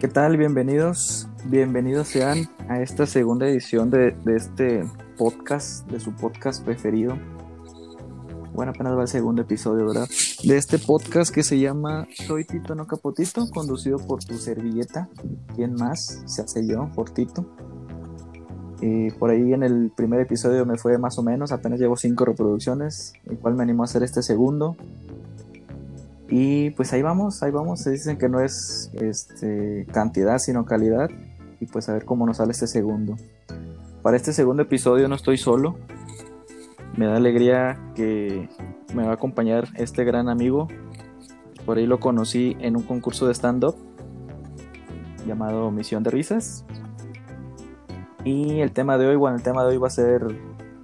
¿Qué tal? Bienvenidos, bienvenidos sean a esta segunda edición de, este podcast, de su podcast preferido. Bueno, apenas va el segundo episodio, ¿verdad? De este podcast que se llama Soy Tito No Capotito, conducido por tu servilleta. ¿Quién más? Se hace yo, por Tito. Y por ahí en el primer episodio me fue más o menos, apenas llevo cinco reproducciones, el cual me animó a hacer este segundo. Y pues ahí vamos, ahí vamos. Se dicen que no es este, cantidad, sino calidad. Y pues a ver cómo nos sale este segundo. Para este segundo episodio no estoy solo. Me da alegría que me va a acompañar este gran amigo. Por ahí lo conocí en un concurso de stand-up llamado Misión de Risas. Y el tema de hoy, bueno, el tema de hoy va a ser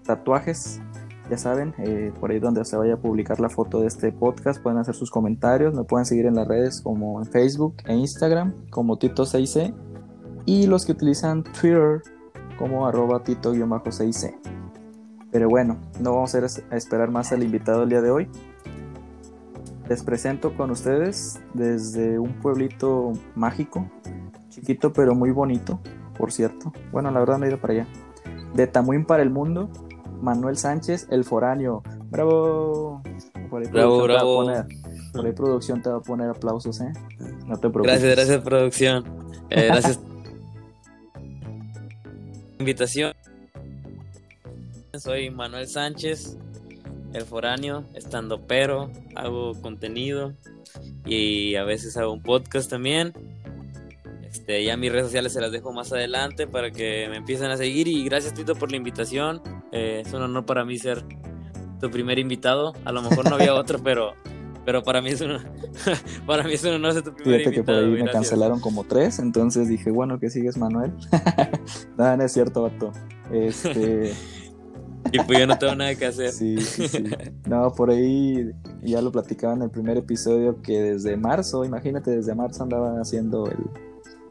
tatuajes. Ya saben, eh, por ahí donde se vaya a publicar la foto de este podcast, pueden hacer sus comentarios. Me pueden seguir en las redes como en Facebook e Instagram como Tito6C. Y los que utilizan Twitter como arroba Tito-6C. Pero bueno, no vamos a, a esperar más al invitado el día de hoy. Les presento con ustedes desde un pueblito mágico, chiquito pero muy bonito, por cierto. Bueno, la verdad no he ido para allá. De Tamuín para el mundo, Manuel Sánchez, el foráneo. ¡Bravo! Por ahí bravo, bravo. Poner, por ahí producción te va a poner aplausos, ¿eh? No te preocupes. Gracias, gracias, producción. Eh, gracias. invitación. Soy Manuel Sánchez, el foráneo, estando pero, hago contenido y a veces hago un podcast también. Este, ya mis redes sociales se las dejo más adelante para que me empiecen a seguir y gracias Tito por la invitación. Eh, es un honor para mí ser tu primer invitado. A lo mejor no había otro, pero pero para mí es un para mí es un honor ser tu primer Fíjate invitado. que por ahí me cancelaron como tres, entonces dije, bueno, que sigues Manuel. no, no es cierto, vato. Este y pues yo no tengo nada que hacer. Sí, sí, sí. No, por ahí ya lo platicaba en el primer episodio que desde marzo, imagínate, desde marzo andaba haciendo el,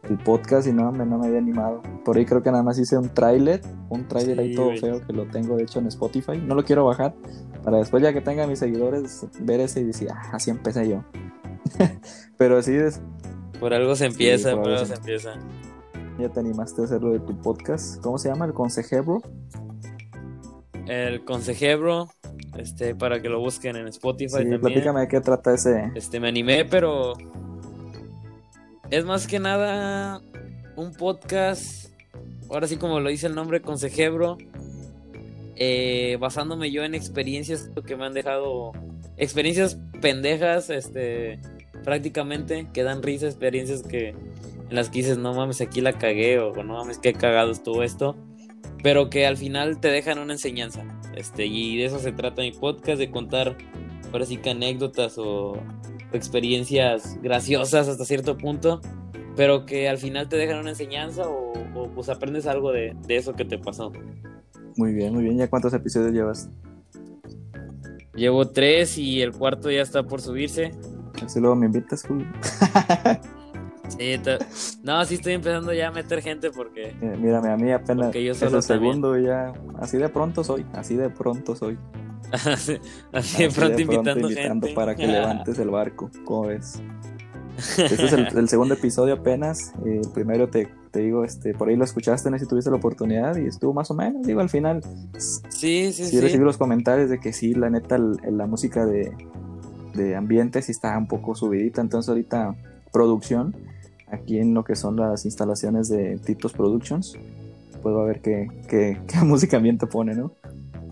el podcast y no me, no me había animado. Por ahí creo que nada más hice un tráiler, un tráiler ahí todo feo que lo tengo de hecho en Spotify. No lo quiero bajar para después ya que tenga mis seguidores ver ese y decir, ah, así empecé yo. Pero así es. Por algo se empieza, sí, por, por, algo se... empieza. Ya te animaste a hacerlo de tu podcast. ¿Cómo se llama? ¿El consejero? El consejero, este, para que lo busquen en Spotify sí, también. Platícame de qué trata ese. Este, me animé, pero es más que nada un podcast, ahora sí como lo dice el nombre, consejebro, eh, basándome yo en experiencias que me han dejado, experiencias pendejas, este, prácticamente, que dan risa, experiencias que en las que dices, no mames, aquí la cagué, o no mames, qué cagado estuvo esto, pero que al final te dejan una enseñanza, este, y de eso se trata mi podcast, de contar, ahora sí que anécdotas o experiencias graciosas hasta cierto punto, pero que al final te dejan una enseñanza o, o pues aprendes algo de, de, eso que te pasó. Muy bien, muy bien. ¿Ya cuántos episodios llevas? Llevo tres y el cuarto ya está por subirse. Así luego me invitas, Julio. sí, no, sí estoy empezando ya a meter gente porque... Eh, mírame, a mí apenas yo es el segundo ya... Así de pronto soy, así de pronto soy. Así, así, de pronto, de pronto invitando, invitando gente. para que levantes el barco, ¿cómo ves? Este es el, el segundo episodio apenas. Eh, el primero te, te, digo, este, por ahí lo escuchaste, no sé si tuviste la oportunidad y estuvo más o menos. Digo, al final. Sí, sí, sí. sí. recibí los comentarios de que sí, la neta, la música de, de ambiente sí está un poco subidita. Entonces, ahorita, producción, aquí en lo que son las instalaciones de Titos Productions, puedo ver qué, qué, qué música ambiente pone, ¿no?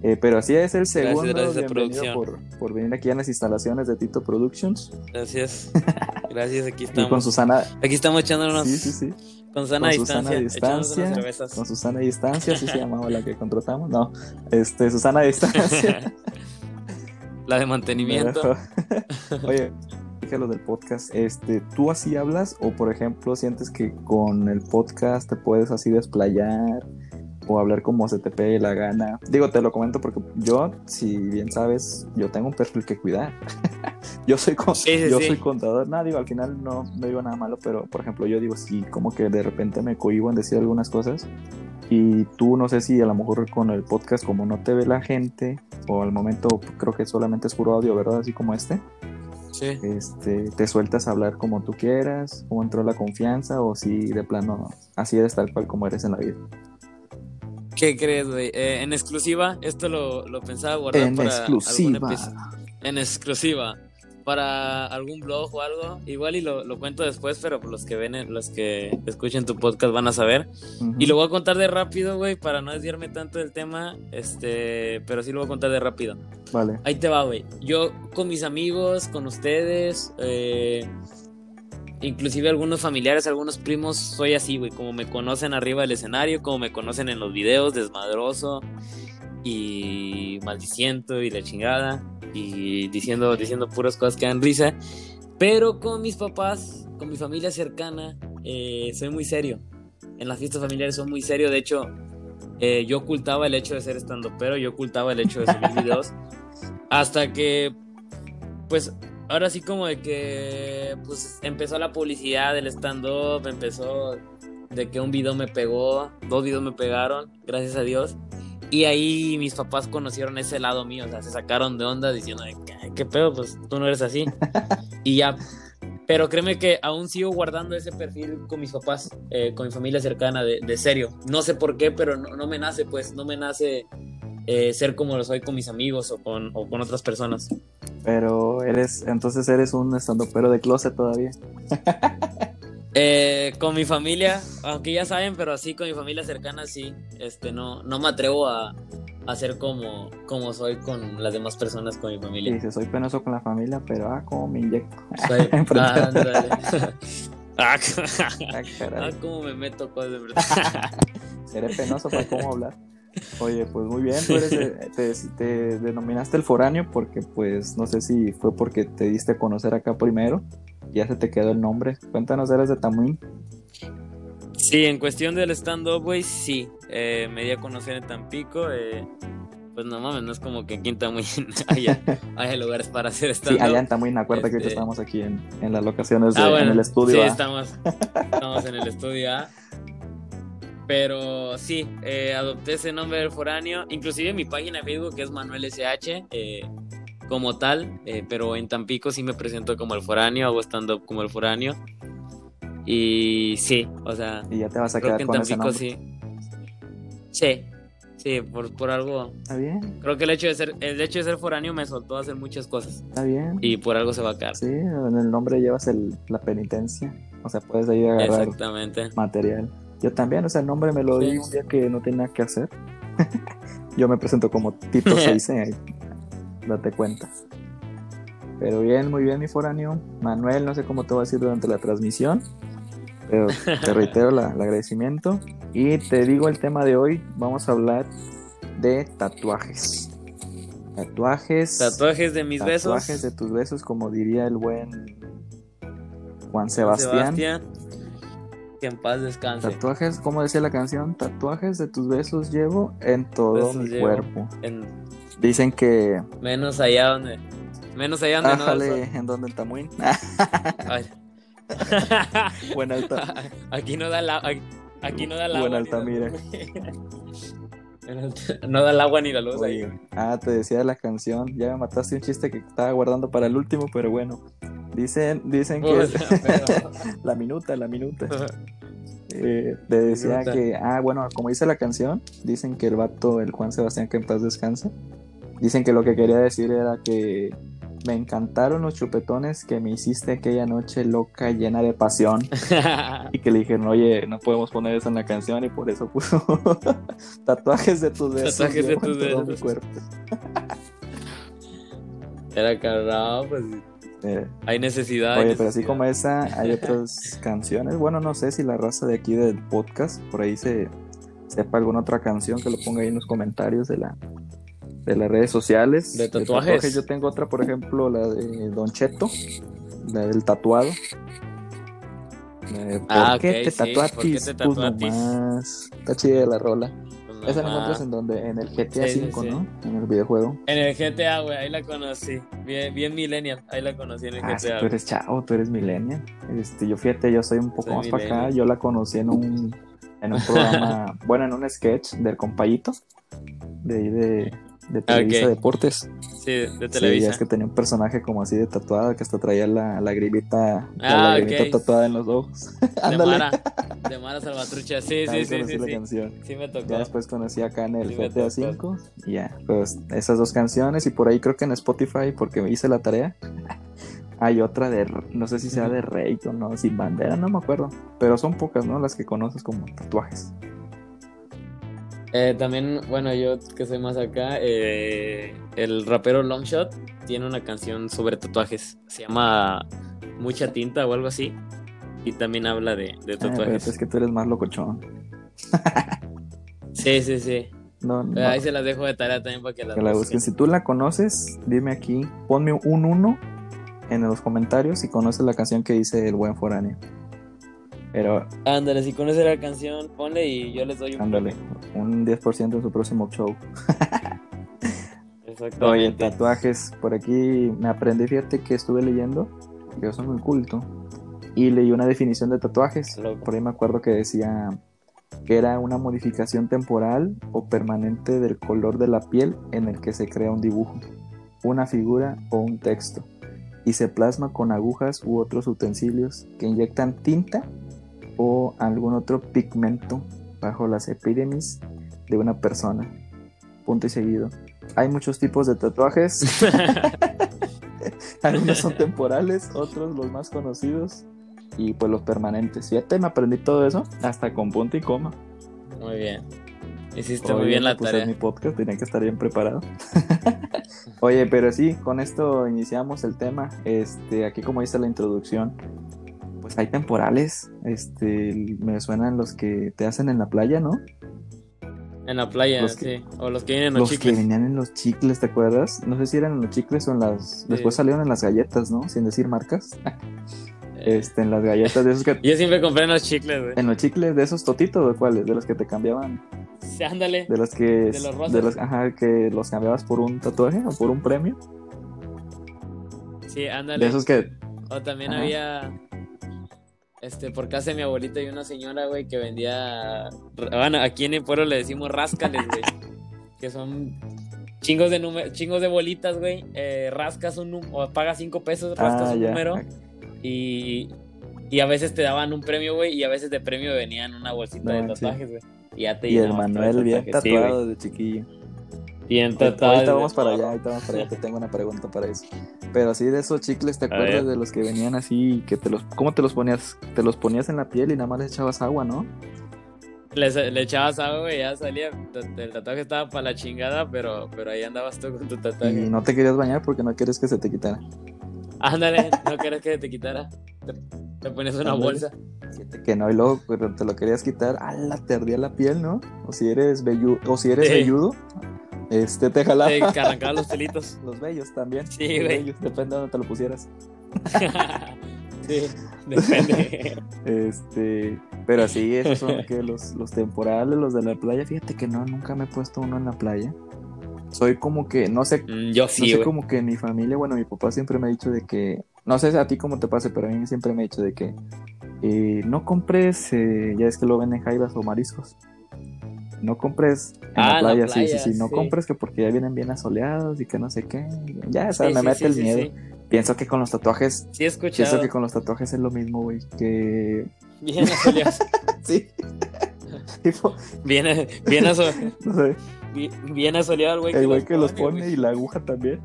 Eh, pero así es el segundo. Gracias, gracias producción. Por, por, venir aquí a las instalaciones de Tito Productions. Gracias. Gracias, aquí estamos. Y con Susana. Aquí estamos echándonos. Sí, sí, sí. Con sana con distancia. distancia con Susana Distancia, así se llamaba la que contratamos. No, este, Susana Distancia. la de mantenimiento. Oye, dije lo del podcast. Este, ¿tú así hablas? O por ejemplo, sientes que con el podcast te puedes así desplayar? O hablar como se te pegue la gana. Digo, te lo comento porque yo, si bien sabes, yo tengo un perfil que cuidar. yo soy con, sí, sí, yo sí. soy contador, nada, digo, al final no, no digo nada malo, pero por ejemplo, yo digo, sí, como que de repente me cohibo en decir algunas cosas. Y tú no sé si a lo mejor con el podcast, como no te ve la gente, o al momento creo que solamente es puro audio, ¿verdad? Así como este. Sí. Este, te sueltas a hablar como tú quieras, cómo entró la confianza o si de plano así eres tal cual como eres en la vida. ¿Qué crees, güey? Eh, en exclusiva, esto lo, lo pensaba guardar En para exclusiva. algún episodio. En exclusiva. Para algún blog o algo. Igual y lo, lo cuento después, pero los que ven, los que escuchen tu podcast van a saber. Y lo voy a contar de rápido, güey, para no desviarme tanto del tema. Este, pero sí lo voy a contar de rápido. Vale. Ahí te va, güey. Yo con mis amigos, con ustedes, eh, inclusive algunos familiares, algunos primos, soy así, güey. Como me conocen arriba del escenario, como me conocen en los videos, desmadroso y maldiciento y la chingada y diciendo, diciendo puras cosas que dan risa. Pero con mis papás, con mi familia cercana, eh, soy muy serio. En las fiestas familiares soy muy serio. De hecho, eh, yo ocultaba el hecho de ser estando pero yo ocultaba el hecho de subir videos. Hasta que, pues, ahora sí como de que, pues, empezó la publicidad del stand-up, empezó de que un video me pegó, dos videos me pegaron, gracias a Dios. Y ahí mis papás conocieron ese lado mío, o sea, se sacaron de onda diciendo, "Ay, ¿qué pedo? Pues tú no eres así. y ya, pero créeme que aún sigo guardando ese perfil con mis papás, eh, con mi familia cercana, de, de serio. No sé por qué, pero no, no me nace, pues, no me nace eh, ser como lo soy con mis amigos o con, o con otras personas. Pero eres, entonces eres un estandopero de closet todavía. Eh, con mi familia, aunque ya saben, pero así con mi familia cercana, sí. Este, no, no me atrevo a, a ser como, como soy con las demás personas, con mi familia. dice, soy penoso con la familia, pero ah, cómo me inyecto. Soy-. Ah. Ah, Ah, ah, cómo me meto cosas de verdad. Seré penoso para cómo hablar. Oye, pues muy bien, tú eres de- te, te denominaste el foráneo porque pues no sé si fue porque te diste a conocer acá primero, ya se te quedó el nombre. Cuéntanos, eres de Tamuín. Sí, en cuestión del stand-up, güey, sí. Eh, me di a conocer en Tampico. eh, pues no mames, no es como que en Quinta muy haya, haya lugares para hacer Sí, stand-up. allá en Tamuín, acuérdate que ahorita Este- estamos aquí en, en las locaciones de, Ah, bueno, en el estudio. Sí, estamos, estamos en el estudio A. Pero sí, eh, adopté ese nombre del foráneo. Inclusive mi página de Facebook que es Manuel SH, eh, como tal. eh, pero en Tampico sí me presento como el foráneo, hago stand-up como el foráneo. Y sí, o sea, Y ya te vas a creo quedar que en con ese Tampico nombre. sí. Sí, sí, por, por algo. Está bien, Creo que el hecho de ser, el hecho de ser foráneo me soltó a hacer muchas cosas. está bien. Y por algo se va a quedar. Sí, en el nombre llevas el, la penitencia. O sea, puedes ahí agarrar Exactamente. material. Yo también, o sea, el nombre me lo di Sí. un día que no tenía que hacer. Yo me presento como Tito 6, ahí. Date cuenta. Pero bien, muy bien, mi foráneo. Manuel, no sé cómo te voy a decir durante la transmisión. Pero te reitero la- el agradecimiento. Y te digo el tema de hoy. Vamos a hablar de tatuajes. Tatuajes. Tatuajes de mis tatuajes besos. de tus besos, como diría el buen Juan Juan Sebastián. Que en paz descanse. Tatuajes, como decía la canción, tatuajes de tus besos llevo en todo Besos mi cuerpo. En- Dicen que. menos allá donde. Menos allá donde no. el Ájale, sol. en donde en Tamuín. Ay. Buen alta. aquí no da la. Aquí no da el agua. Buen ni la. En Alta- no da el agua ni la luz ahí. Ah, te decía de la canción. Ya me mataste un chiste que estaba guardando para el último, pero bueno. Dicen, dicen que. La minuta, la minuta. Eh, te decía Minuta. que, ah, bueno, como dice la canción, dicen que el vato, el Juan Sebastián, que en paz descanse, dicen que lo que quería decir era que me encantaron los chupetones que me hiciste aquella noche loca, llena de pasión. Y que le dijeron, oye, no podemos poner eso en la canción y por eso puso tatuajes de tus besos. Tatuajes de tus todo mi besos. cuerpo. Era cargado, pues Eh, hay necesidad. hay Oye, pero así como esa, hay otras canciones. Bueno, no sé si la raza de aquí del podcast, por ahí se sepa alguna otra canción que lo ponga ahí en los comentarios de la de las redes sociales. De tatuajes. Yo tengo otra, por ejemplo, la de Don Cheto, la del tatuado. Eh, ¿Por Ah, qué ok, te sí? ¿por qué te Pues tatuatis? nomás. Está chida la rola. Pues Esa la encuentras en donde, en el GTA Sí, sí, 5, sí. ¿no? En el videojuego. En el GTA, güey, ahí la conocí. Bien, bien millennial, ahí la conocí en el Ah, GTA. tú eres chavo, tú eres millennial. Este, yo fíjate, yo soy un poco Soy más para acá. Yo la conocí en un, en un programa, bueno, en un sketch del compayito, de ahí de, de Televisa Ok. Deportes. Sí, de Sí, Televisa. es que tenía un personaje como así de tatuada que hasta traía la, la gribita, la Ah, lagrimita ok. tatuada en los ojos. de. Mara. De Mara Salvatrucha. Sí, Ahí sí, sí, sí. la Sí, canción. sí me tocó. Ya después conocí acá en el Sí, GTA. V y ya, pues esas dos canciones y por ahí creo que en Spotify, porque me hice la tarea, hay otra de, no sé si sea de Rey o no, sin bandera, no me acuerdo, pero son pocas, ¿no? Las que conoces como tatuajes. Eh, también, bueno, yo que soy más acá, eh, el rapero Longshot tiene una canción sobre tatuajes. Se llama Mucha Tinta o algo así. Y también habla de, de Ah, tatuajes. es que tú eres más locochón. Sí, sí, sí. No, no, Eh, Ahí se las dejo de tarea también para que las que la busquen. busquen. Si tú la conoces, dime aquí, ponme un uno en los comentarios si conoces la canción que dice El Buen Foráneo. Pero Ándale, si conoces la canción, ponle y yo les doy un ándale, un 10% en su próximo show. Oye, Exactamente. tatuajes, por aquí me aprendí, fíjate que estuve leyendo, yo soy muy culto, y leí una definición de tatuajes. Loco. Por ahí me acuerdo que decía que era una modificación temporal o permanente del color de la piel en el que se crea un dibujo, una figura o un texto, y se plasma con agujas u otros utensilios que inyectan tinta o algún otro pigmento bajo las epidemis de una persona. Punto y seguido. Hay muchos tipos de tatuajes. Algunos son temporales, otros los más conocidos y pues los permanentes. Fíjate, me aprendí todo eso hasta con punto y coma. Muy bien. Hiciste muy bien la pues, tarea. mi podcast, tenía que estar bien preparado. Oye, pero sí, con esto iniciamos el tema. Este, aquí como dice la introducción, pues hay temporales. Este, me suenan los que te hacen en la playa, ¿no? En la playa, Los que- sí. O los que vienen en los, Los que chicles. venían en los chicles, ¿te acuerdas? No sé si eran en los chicles o en las. Después salieron en las galletas, ¿no? Sin decir marcas. Eh, Este, en las galletas de esos que. Yo siempre compré en los chicles, güey. En los chicles de esos totitos, ¿de cuáles? De los que te cambiaban. Sí, ándale. De los que. De los rosas. los, ajá, que los cambiabas por un tatuaje o por un premio. Sí, ándale. De esos que. O también Ajá. había. Este, por casa de mi abuelita y una señora, güey, que vendía. Bueno, aquí en el pueblo le decimos ráscales, güey. que son chingos de número, chingos de bolitas, güey. Eh, rascas un número, o pagas cinco pesos, rascas Ah, un ya. número. Y, y a veces te daban un premio, güey, y a veces de premio venían una bolsita No de tatuajes, güey. Y ya te Y el Manuel bien. Sí, tatuado de chiquillo. Bien tatuado. Ahorita de vamos para allá, ahorita vamos para allá. Te tengo una pregunta para eso. Pero sí, de esos chicles, ¿te acuerdas de los que venían así? que te los ¿Cómo te los ponías? Te los ponías en la piel y nada más les echabas agua, ¿no? Le, le echabas agua, güey, ya salía. El tatuaje estaba para la chingada, pero, pero ahí andabas tú con tu Y tatuaje. no te querías bañar porque no quieres que se te quitara. Ándale, no quieres que te quitara. Te, te pones una Ándale. bolsa. Que no, y luego te lo querías quitar, ¡ala! Te ardía la piel, ¿no? O si eres velludo, o si eres Sí. velludo, este te jalaba. Te que arrancaba los pelitos. Los vellos también. Sí, Los güey. vellos, depende de donde te lo pusieras. sí, depende. Este, pero sí, esos son que los, los temporales, los de la playa. Fíjate que no, nunca me he puesto uno en la playa. Soy como que, no sé, Mm, Yo no sí, sé güey. como que mi familia, bueno, mi papá siempre me ha dicho de que, no sé a ti cómo te pase, pero a mí siempre me ha dicho de que eh, no compres, eh, ya es que lo venden jaivas o mariscos. No compres en Ah, la la playa, sí, sí, playa, sí, no sí. compres que porque ya vienen bien asoleados y que no sé qué. Ya, Sí, sabes, me sí, mete sí, el miedo. Pienso que con los tatuajes, Sí, he pienso que con los tatuajes es lo mismo, güey, que Bien asoleado. sí. tipo, Bien, bien, aso- no sé, bien, bien asoleado el güey el güey que los pone, güey. y la aguja también.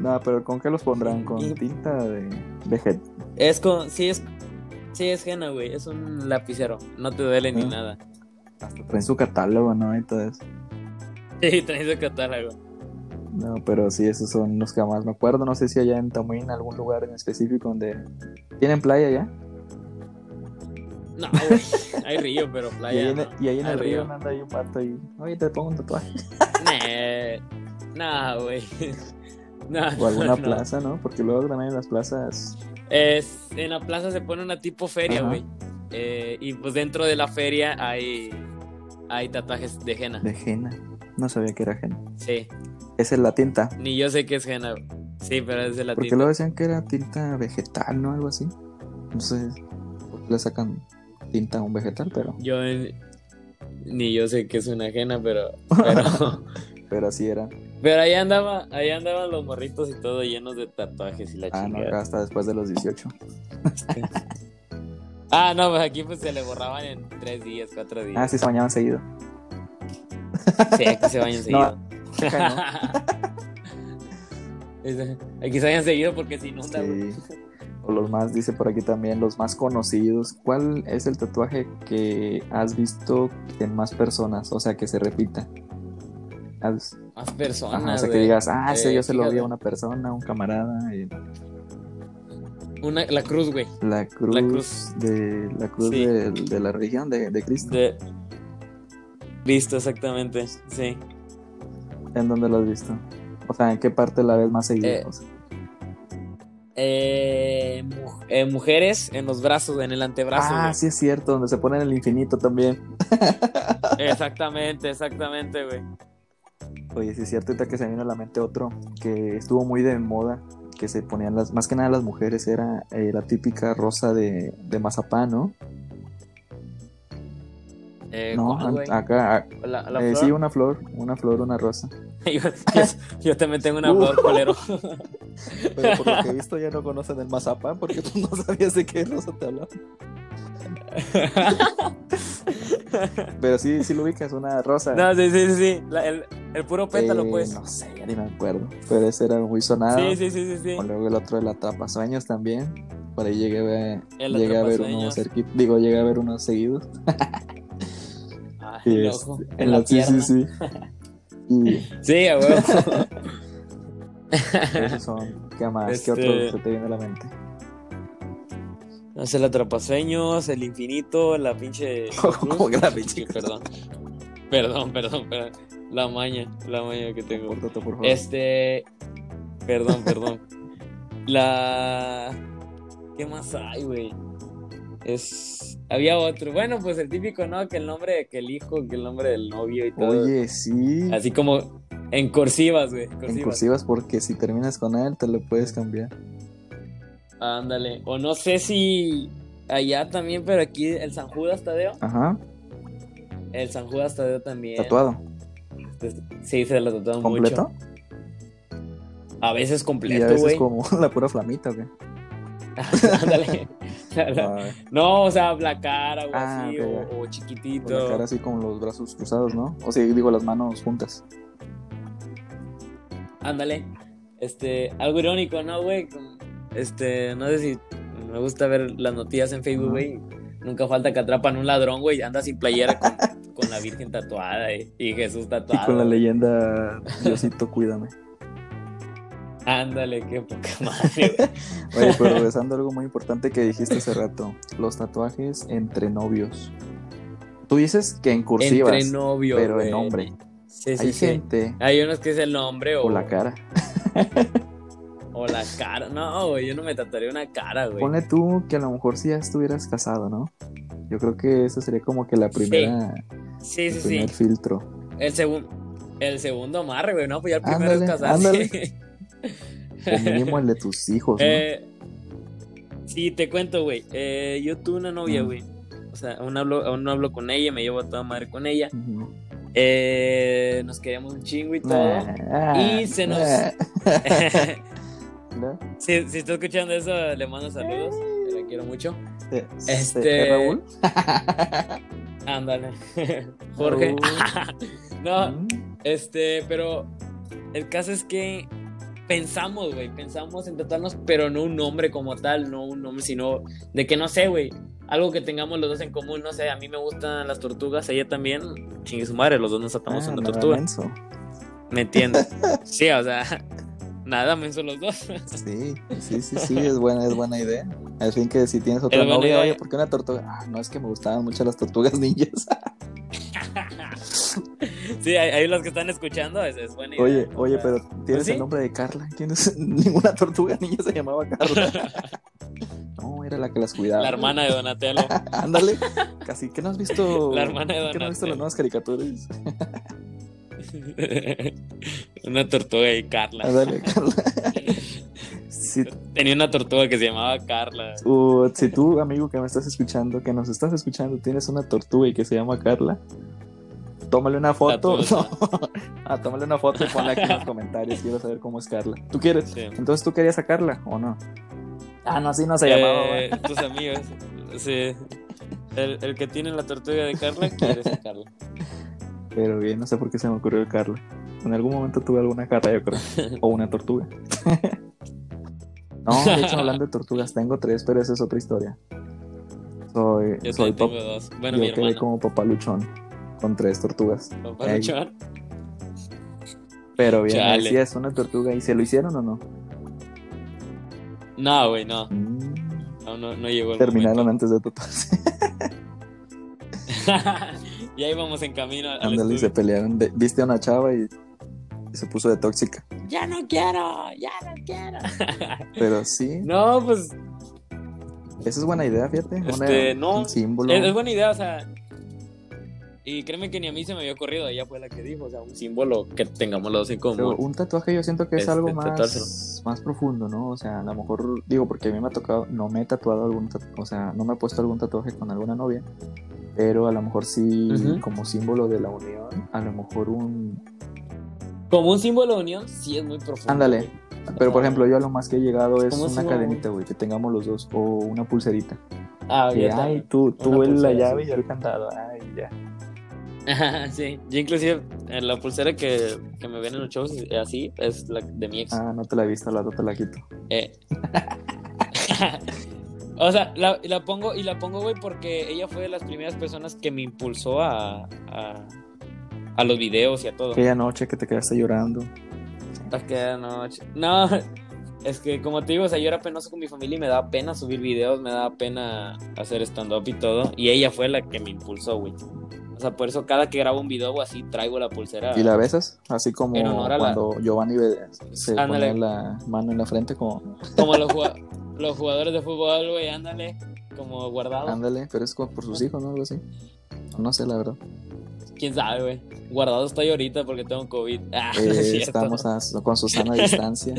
No, pero ¿con qué los pondrán? Con Y- tinta de, de. Es con. Sí, es. Sí, es henna, güey. Es un lapicero. No te duele ni Ah. nada. Hasta traen su catálogo, ¿no? Y todo eso. Sí, traes el catálogo. No, pero sí, esos son los que más me acuerdo. No sé si allá en Tamuín, algún lugar en específico donde... ¿Tienen playa ya? No, güey. Hay río, pero y, playa. ahí en, no. y ahí en Hay el río río. anda ahí un vato ahí. Oye, te pongo un tatuaje. Nah, güey. Nah, O alguna no. plaza, ¿no? Porque luego también en las plazas... Es, en la plaza se pone una tipo feria, güey. Eh, y pues dentro de la feria hay, hay tatuajes de henna. De henna. No sabía que era henna. Sí, Esa es la tinta. ni yo sé qué es henna. Sí, pero es de la Porque tinta. luego decían que era tinta vegetal, ¿no? Algo así. No sé por qué le sacan tinta a un vegetal, pero... Yo en- ni yo sé qué es una henna, pero, pero Pero así era. Pero ahí andaba, ahí andaban los morritos y todo llenos de tatuajes y la Ah, no, chingada. acá hasta después de los 18. Ah, no, pues aquí pues se le borraban en tres días, cuatro días. Ah, sí, se bañaban seguido. Sí, aquí se bañan seguido. Aquí se bañan seguido porque se inunda, güey. Sí. O los más, dice por aquí también, los más conocidos. ¿Cuál es el tatuaje que has visto en más personas? O sea, que se repita. Has- Más personas, Ajá, o sea, que digas, ah, ese Eh, yo se lo vi a una persona, un camarada. y Una, la cruz, güey. la cruz, La cruz. de la cruz Sí. de, de la religión de, de Cristo. De... Listo, exactamente. Sí. ¿En dónde lo has visto? O sea, ¿en qué parte la ves más seguido? Eh, O sea, Eh, mu- eh, mujeres en los brazos, en el antebrazo. ah, güey. sí es cierto, donde se ponen el infinito también. Exactamente, exactamente, güey. Oye, sí es cierto, ahorita que se me vino a la mente otro que estuvo muy de moda, que se ponían las, más que nada las mujeres, era eh, la típica rosa de, de mazapán, ¿no? Eh, no, acá, ah, La, la eh, flor. sí, una flor, una flor, una rosa. yo, yo- yo también tengo una Uh. flor, colero. Pero por lo que he visto ya no conocen el mazapán porque tú no sabías de qué rosa te hablaba. Pero sí, sí lo ubicas, una rosa. no, sí, sí, sí. La- el, el puro pétalo, Eh, pues. No sé, ya ni me acuerdo. Pero ese era muy sonado. Sí, sí, sí, sí, sí. O luego el otro de la Atrapasueños también. Por ahí llegué a El llegué a ver unos cerqui- Digo, llegué a ver unos seguidos. Ah, el este, ojo, en en la la- sí, sí, sí. Y Sí, a esos son. ¿Qué más? Este- ¿Qué otro se te viene a la mente? No sé, el atrapasueños, el infinito, la pinche. Como que la pinche perdón. Perdón, perdón, perdón. La maña, la maña que tengo. Córtate, por favor. Este. Perdón, perdón. La. ¿Qué más hay, güey? Es. Había otro. Bueno, pues el típico, ¿no? Que el nombre, que el hijo, que el nombre del novio y todo. Oye, sí. Así como en cursivas, güey. en cursivas, porque si terminas con él, te lo puedes cambiar. Ándale. O no sé si allá también, pero aquí el San Judas Tadeo. Ajá. El San Judas Tadeo también. Tatuado. Este, Sí, se lo tatuaron ¿Completo? mucho. A veces Y a completo, veces güey. como la pura flamita, ¿o qué? Ándale. No, o sea, la cara o Ah, así, o, con chiquitito. la cara así con los brazos cruzados, ¿no? O sea, digo, las manos juntas. Ándale. Este, algo irónico, ¿no, güey? Con- Este, no sé si me gusta ver las noticias en Facebook, güey. Nunca falta que atrapan un ladrón, güey. Anda sin playera con, con la Virgen tatuada y, y Jesús Y tatuado. con la leyenda, Diosito, cuídame. Ándale, qué poca madre, güey. Oye, pero regresando a algo muy importante que dijiste hace rato, los tatuajes entre novios. Tú dices que en cursivas, Entre novios, pero en nombre. Sí, sí, Hay sí. gente Hay unos que es el nombre o, o la cara. O la cara. No, güey, yo no me tatuaría una cara, güey. Ponle tú que a lo mejor si ya estuvieras casado, ¿no? Yo creo que eso sería como que la primera, Sí, el sí, sí. primer filtro. El, segundo el segundo amarre, güey, ¿no? Pues ya el primero Ándale, es casarse. ándale. O mínimo el de tus hijos, ¿no? Eh, sí, te cuento, güey. Eh, yo tuve una novia, güey. O sea, aún hablo, aún no hablo con ella, me llevo a toda madre con ella. Eh, nos queríamos un chingo y todo. Ah, Y se nos- ah. Si, si está escuchando eso, le mando saludos. La quiero mucho. Este- ¿eh, Raúl? Ándale. Jorge. No, este, pero el caso es que pensamos, güey, pensamos en tratarnos, pero no un nombre como tal, no un nombre, sino de que no sé, güey, algo que tengamos los dos en común, no sé, a mí me gustan las tortugas, ella también, chingue su madre, los dos nos atamos Ah, una tortuga, menso. ¿me entiendes? Sí, o sea, nada menso los dos. Sí, sí, sí, sí, es buena, es buena idea. Al fin que si tienes otra novia, idea. oye, ¿por qué una tortuga? Ah, no, es que me gustaban mucho las tortugas ninjas. Sí, hay, hay los que están escuchando, es, es buena idea. Oye, oye, pero tienes ¿sí? el nombre de Carla. ¿Tienes ninguna tortuga ninja se llamaba Carla? No, era la que las cuidaba. La hermana de Donatello. Ándale, casi. ¿Qué no has visto? La hermana de ¿Qué no has visto las Donatello. nuevas caricaturas? Una tortuga y Carla. Ándale, Carla. Tenía una tortuga que se llamaba Carla. uh, si tú, amigo que me estás escuchando, que nos estás escuchando, tienes una tortuga y que se llama Carla, tómale una foto. Tatuosa. ah, tómale una foto y ponla aquí en los comentarios. Quiero saber cómo es Carla. ¿Tú quieres? Sí. Entonces, ¿tú querías sacarla o no? Ah, no, así no se llamaba. güey. Eh, tus amigos. Sí. El, el que tiene la tortuga de Carla quiere sacarla. Pero bien, no sé por qué se me ocurrió el Carla. En algún momento tuve alguna carra, yo creo. O una tortuga. no, de hecho, hablando de tortugas, tengo tres, pero esa es otra historia. Soy, Yo soy tengo dos. Bueno, yo mi quedé como papaluchón con tres tortugas. Papá Ey. luchón. Pero bien, Chale. sí es una tortuga. ¿Y se lo hicieron o no? No, güey, no. Mm, No, no, no llegó el terminaron antes de tatuarse. momento. ya íbamos en camino al Ándale, y se pelearon. De- viste a una chava y, y se puso de tóxica. Ya no quiero, ya no quiero. Pero sí, no, pues esa es buena idea, fíjate. una- Este, no, un símbolo. es, es buena idea, o sea. Y créeme que ni a mí se me había ocurrido, ella fue la que dijo, o sea, un símbolo que tengamos los dos en Pero común. un tatuaje yo siento que es Este, algo tatuárselo. más, más profundo, ¿no? O sea, a lo mejor, digo, porque a mí me ha tocado, no me he tatuado algún tatuaje, o sea, no me he puesto algún tatuaje con alguna novia, pero a lo mejor sí, Ujú. como símbolo de la unión, a lo mejor un... Como un símbolo de unión, sí es muy profundo. Ándale. Pero por ejemplo, yo a lo más que he llegado es ¿Cómo se una cadenita, güey, que tengamos los dos, o una pulserita. Ah, Que, yo ay, tú, tú el- la llave sí. y yo el candado, ay, ya. Sí, yo inclusive en la pulsera que, que me ven en los shows eh, así es la de mi ex. Ah, no te la he visto, la te la quito. Eh. o sea, la, la pongo y la pongo, güey, porque ella fue de las primeras personas que me impulsó a, a, a los videos y a todo. Aquella noche que te quedaste llorando. Aquella noche. No, es que como te digo, o sea, yo era penoso con mi familia y me daba pena subir videos, me daba pena hacer stand-up y todo. Y ella fue la que me impulsó, güey. O sea, por eso cada que grabo un video o así traigo la pulsera. ¿Y la besas? Así como a la- cuando Giovanni se Ándale. pone la mano en la frente, como Como los, los jugadores de fútbol, güey, ándale. Como guardado. ándale, pero es como por sus hijos, ¿no? Algo así. No sé, la verdad. Quién sabe, güey. Guardado estoy ahorita porque tengo COVID. Ah, Eh, es estamos a- con Susana a distancia.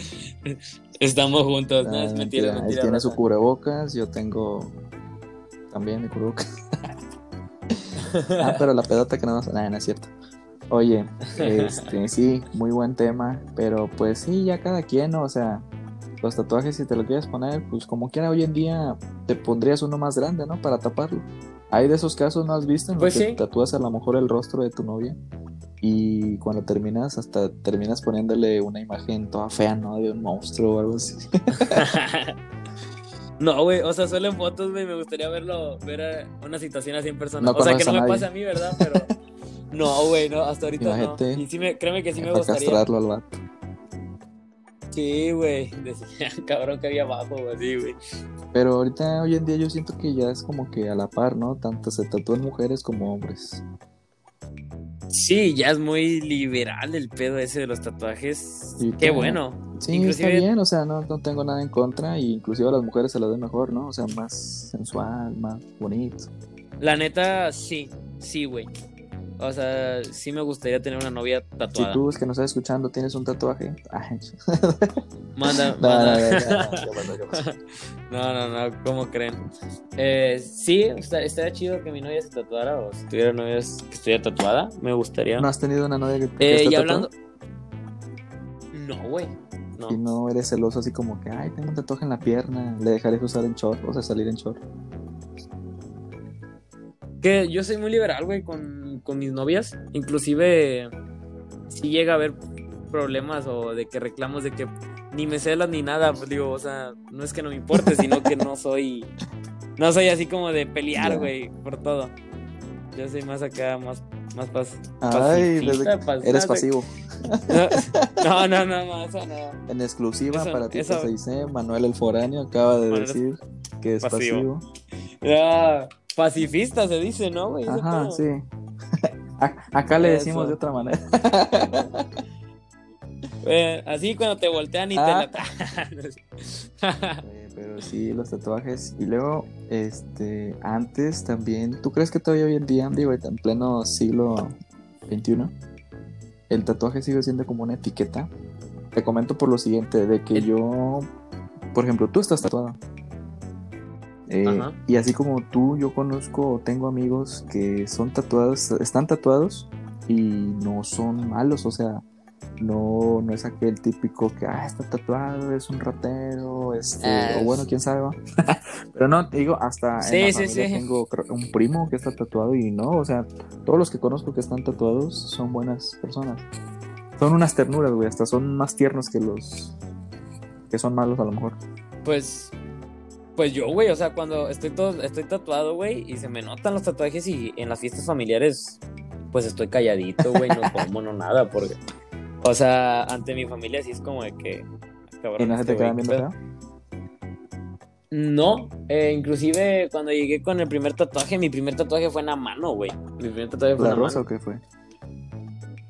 Estamos juntos. No, Ah, es mentira, es Él mentira. tiene su cubrebocas, yo tengo también mi cubrebocas. ah, pero la pedota que no nos... Nah, no es cierto. Oye, este, sí, muy buen tema, pero pues sí, ya cada quien, ¿no? o sea, los tatuajes si te lo quieres poner, pues como quiera hoy en día te pondrías uno más grande, ¿no? Para taparlo. Hay de esos casos, ¿no has visto? En los Pues que sí. tatúas a lo mejor el rostro de tu novia y cuando terminas, hasta terminas poniéndole una imagen toda fea, ¿no? De un monstruo o algo así. No, güey, o sea, solo en fotos, güey, me gustaría verlo, ver una situación así en persona. No o sea, que no me pase a mí, ¿verdad? Pero no, güey, no, hasta ahorita Imagínate. no. Y sí me, créeme que sí me gustaría. castrarlo al vato. Sí, güey, decía, cabrón que había abajo, güey, sí, güey. Pero ahorita, hoy en día, yo siento que ya es como que a la par, ¿no? Tanto se tatúan mujeres como hombres. Sí, ya es muy liberal el pedo ese de los tatuajes. Sí, Qué bueno. Sí, Inclusive- está bien, o sea, no, no tengo nada en contra, y inclusive a las mujeres se las ve mejor, ¿no? O sea, más sensual, más bonito. La neta, sí, sí, güey. O sea, sí me gustaría tener una novia Si tatuada. tú, es que nos estás escuchando, tienes un tatuaje. Ay, Manda, no, no, no, manda. no, no. No, ¿cómo creen? Eh, sí, estaría chido que mi novia se tatuara o si tuviera novia que estuviera tatuada, me gustaría. ¿No has tenido una novia que, que eh, esté y tatuada? hablando. No, güey. No. Y no eres celoso así como que, ay, tengo un tatuaje en la pierna, le dejaré de usar en short, o sea, salir en short. Que yo soy muy liberal, güey, con, con mis novias. Inclusive, si llega a haber problemas o de que reclamos de que ni me celas ni nada, pues digo, o sea, no es que no me importe, sino que no soy. No soy así como de pelear, güey, por todo. Yo soy más acá, más, más paz. Ay, desde- paz- eres no, pasivo. No, no, no, no, eso no. En exclusiva Eso- para ti eso- se dice, Manuel el Foráneo acaba de Manuel- decir que es pasivo. pasivo. Ah, pacifista se dice, ¿no, güey? Ajá, sí. Acá le decimos de otra manera. Así cuando te voltean y Ah. te la Oye, Pero sí, los tatuajes. Y luego, este, antes también, ¿tú crees que todavía hoy en día, digo, en pleno siglo XXI, el tatuaje sigue siendo como una etiqueta? Te comento por lo siguiente, de que yo, por ejemplo, tú estás tatuado. Eh, y así como tú, yo conozco o tengo amigos que son tatuados, están tatuados y no son malos, o sea, no, no es aquel típico que ah, está tatuado, es un ratero, este, o bueno, quién sabe, va. Pero no, te digo, hasta Sí, en la sí, familia sí. tengo un primo que está tatuado y no, o sea, todos los que conozco que están tatuados son buenas personas. Son unas ternuras, güey, hasta son más tiernos que los que son malos a lo mejor. Pues, pues yo, güey, o sea, cuando estoy todo, estoy tatuado, güey, y se me notan los tatuajes y en las fiestas familiares, pues estoy calladito, güey, no como, no nada, porque, o sea, ante mi familia sí es como de que, ah, cabrón, Y no se este te quedan güey, viendo ¿qué feo. No, eh, inclusive cuando llegué con el primer tatuaje, mi primer tatuaje fue en la mano, güey. Mi primer tatuaje fue ¿La en la rosa mano. o qué fue?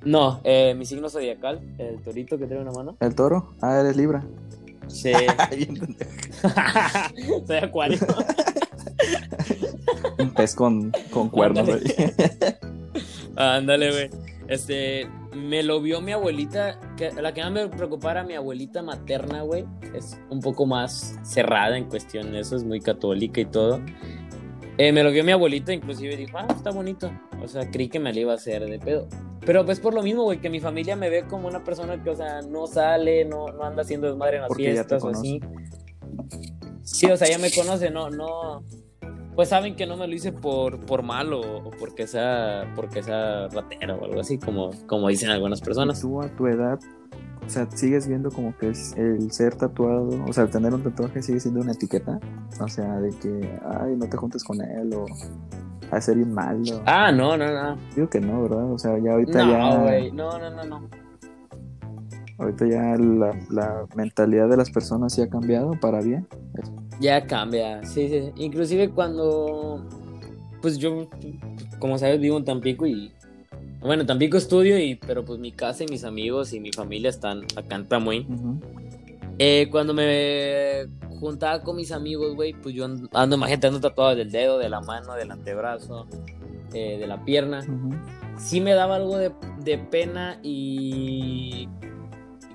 No, eh, mi signo zodiacal, el torito que trae una mano. ¿El toro? Ah, eres Libra. Sí. Soy acuario. Un pez con, con cuernos. Ándale. güey. Ándale, güey. Este, me lo vio mi abuelita, que la que más me preocupaba era mi abuelita materna, güey. Es un poco más cerrada en cuestión de eso, es muy católica y todo. Eh, me lo vio mi abuelita, inclusive dijo, ah, está bonito. O sea, creí que me lo iba a hacer de pedo. Pero pues por lo mismo, güey, que mi familia me ve como una persona que, o sea, no sale, no, no anda haciendo desmadre en las Porque fiestas o así. Sí, o sea, ya me conoce, no, no. Pues saben que no me lo hice por, por malo o porque sea, porque sea ratero o algo así, como, como dicen algunas personas. tú a tu edad, o sea, sigues viendo como que es el ser tatuado, o sea, el tener un tatuaje sigue siendo una etiqueta. O sea, de que, ay, no te juntes con él o a ser bien malo. Ah, no, no, no. Digo que no, ¿verdad? O sea, ya ahorita No, ya, güey. No, no, no, no. ahorita ya la, la mentalidad de las personas sí ha cambiado para bien. Ya cambia. Sí, sí. Inclusive cuando. Pues yo, como sabes, vivo en Tampico y. Bueno, en Tampico estudio, y, pero pues mi casa y mis amigos y mi familia están acá en Tamuín. Ujú. Eh, cuando me juntaba con mis amigos, güey, pues yo ando, ando imaginando tatuados del dedo, de la mano, del antebrazo, eh, de la pierna. Ujú. Sí me daba algo de, de pena y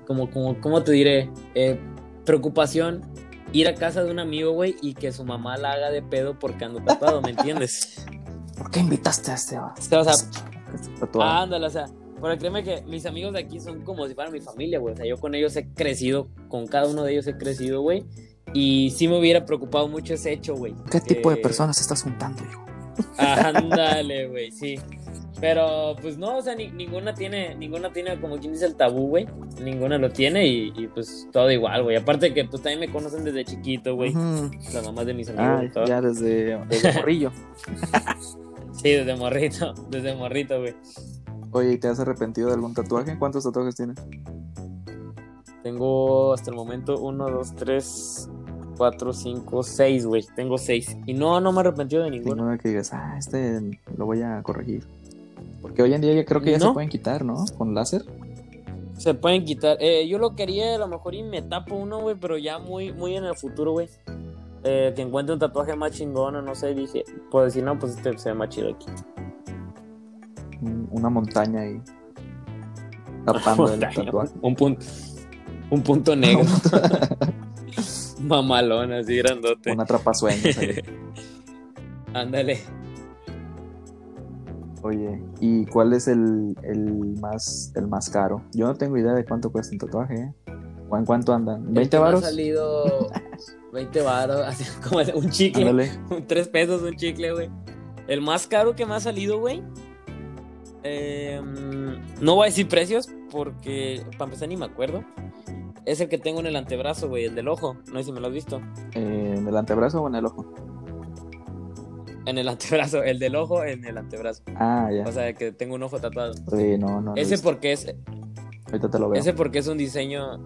como, como, ¿cómo te diré? Eh, preocupación ir a casa de un amigo, güey, y que su mamá la haga de pedo porque ando tatuado, ¿me entiendes? ¿Por qué invitaste a este? O sea, Tatuado. ándale, o sea, pero créeme que mis amigos de aquí son como si fueran mi familia, güey. O sea, yo con ellos he crecido, con cada uno de ellos he crecido, güey. Y sí me hubiera preocupado mucho ese hecho, güey. ¿Qué tipo de Eh, personas estás juntando, hijo? Ándale, güey, sí. Pero pues no, o sea, ni- ninguna tiene, ninguna tiene como quien dice el tabú, güey. Ninguna lo tiene y, y, pues todo igual, güey. Aparte que pues también me conocen desde chiquito, güey. Ujú. Las mamás de mis amigos y todo. ya desde, desde morrillo. Sí, desde morrito, desde morrito, güey. Oye, ¿y te has arrepentido de algún tatuaje? ¿Cuántos tatuajes tienes? Tengo hasta el momento uno, dos, tres, cuatro, cinco, seis, güey. Tengo seis. Y no, no me he arrepentido de ninguno. Ninguno que digas, ah, este lo voy a corregir. Porque hoy en día ya creo que ya se pueden quitar, ¿no? Con láser. Se pueden quitar. Eh, yo lo quería a lo mejor y me tapo uno, güey, pero ya muy, muy en el futuro, güey. Eh, que encuentre un tatuaje más chingón o no sé, dije, puedo decir, no, pues este se ve más chido aquí. Un- Una montaña ahí. Tapando el tatuaje. Un punto, un punto negro. Mamalón, así grandote. Una atrapasueños ahí. Ándale. Oye, ¿y cuál es el, el más el más caro? Yo no tengo idea de cuánto cuesta un tatuaje, ¿eh? ¿O en cuánto andan? El que ¿20 me ha varos? salido 20 varos, así como un chicle. Ándale. Tres pesos un chicle, güey. El más caro que me ha salido, güey. eh, no voy a decir precios porque para empezar ni me acuerdo. Es el que tengo en el antebrazo, güey, el del ojo. No sé si me lo has visto. Eh, ¿En el antebrazo o en el ojo? En el antebrazo, el del ojo en el antebrazo. Ah, ya. O sea, que tengo un ojo tatuado. Sí, no, no. Ese porque es, Ahorita te lo veo. ese porque es un diseño.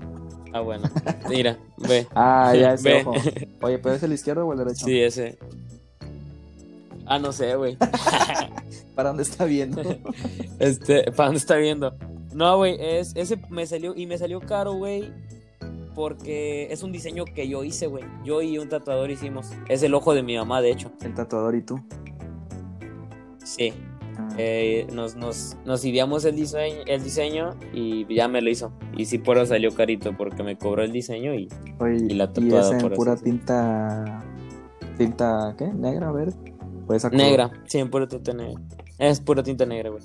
Ah, bueno. Mira, ve. Ah, ya, ese Ve. ojo. Oye, ¿pero es el izquierdo o el derecho? Sí, ese. Ah, no sé, güey. ¿Para dónde está viendo? Este, ¿para dónde está viendo? No, güey, es, ese me salió, y me salió caro, güey, porque es un diseño que yo hice, güey. Yo y un tatuador hicimos. Es el ojo de mi mamá, de hecho. el tatuador y tú. Sí. Eh, nos, nos, nos ideamos el diseño, el diseño y ya me lo hizo. Y sí, por eso salió carito, porque me cobró el diseño y Oye, y la y tatuada es en eso, pura tinta. ¿Tinta qué? ¿Negra? ¿Verde? Pues negra. Sí, en pura tinta negra. Es pura tinta negra, güey.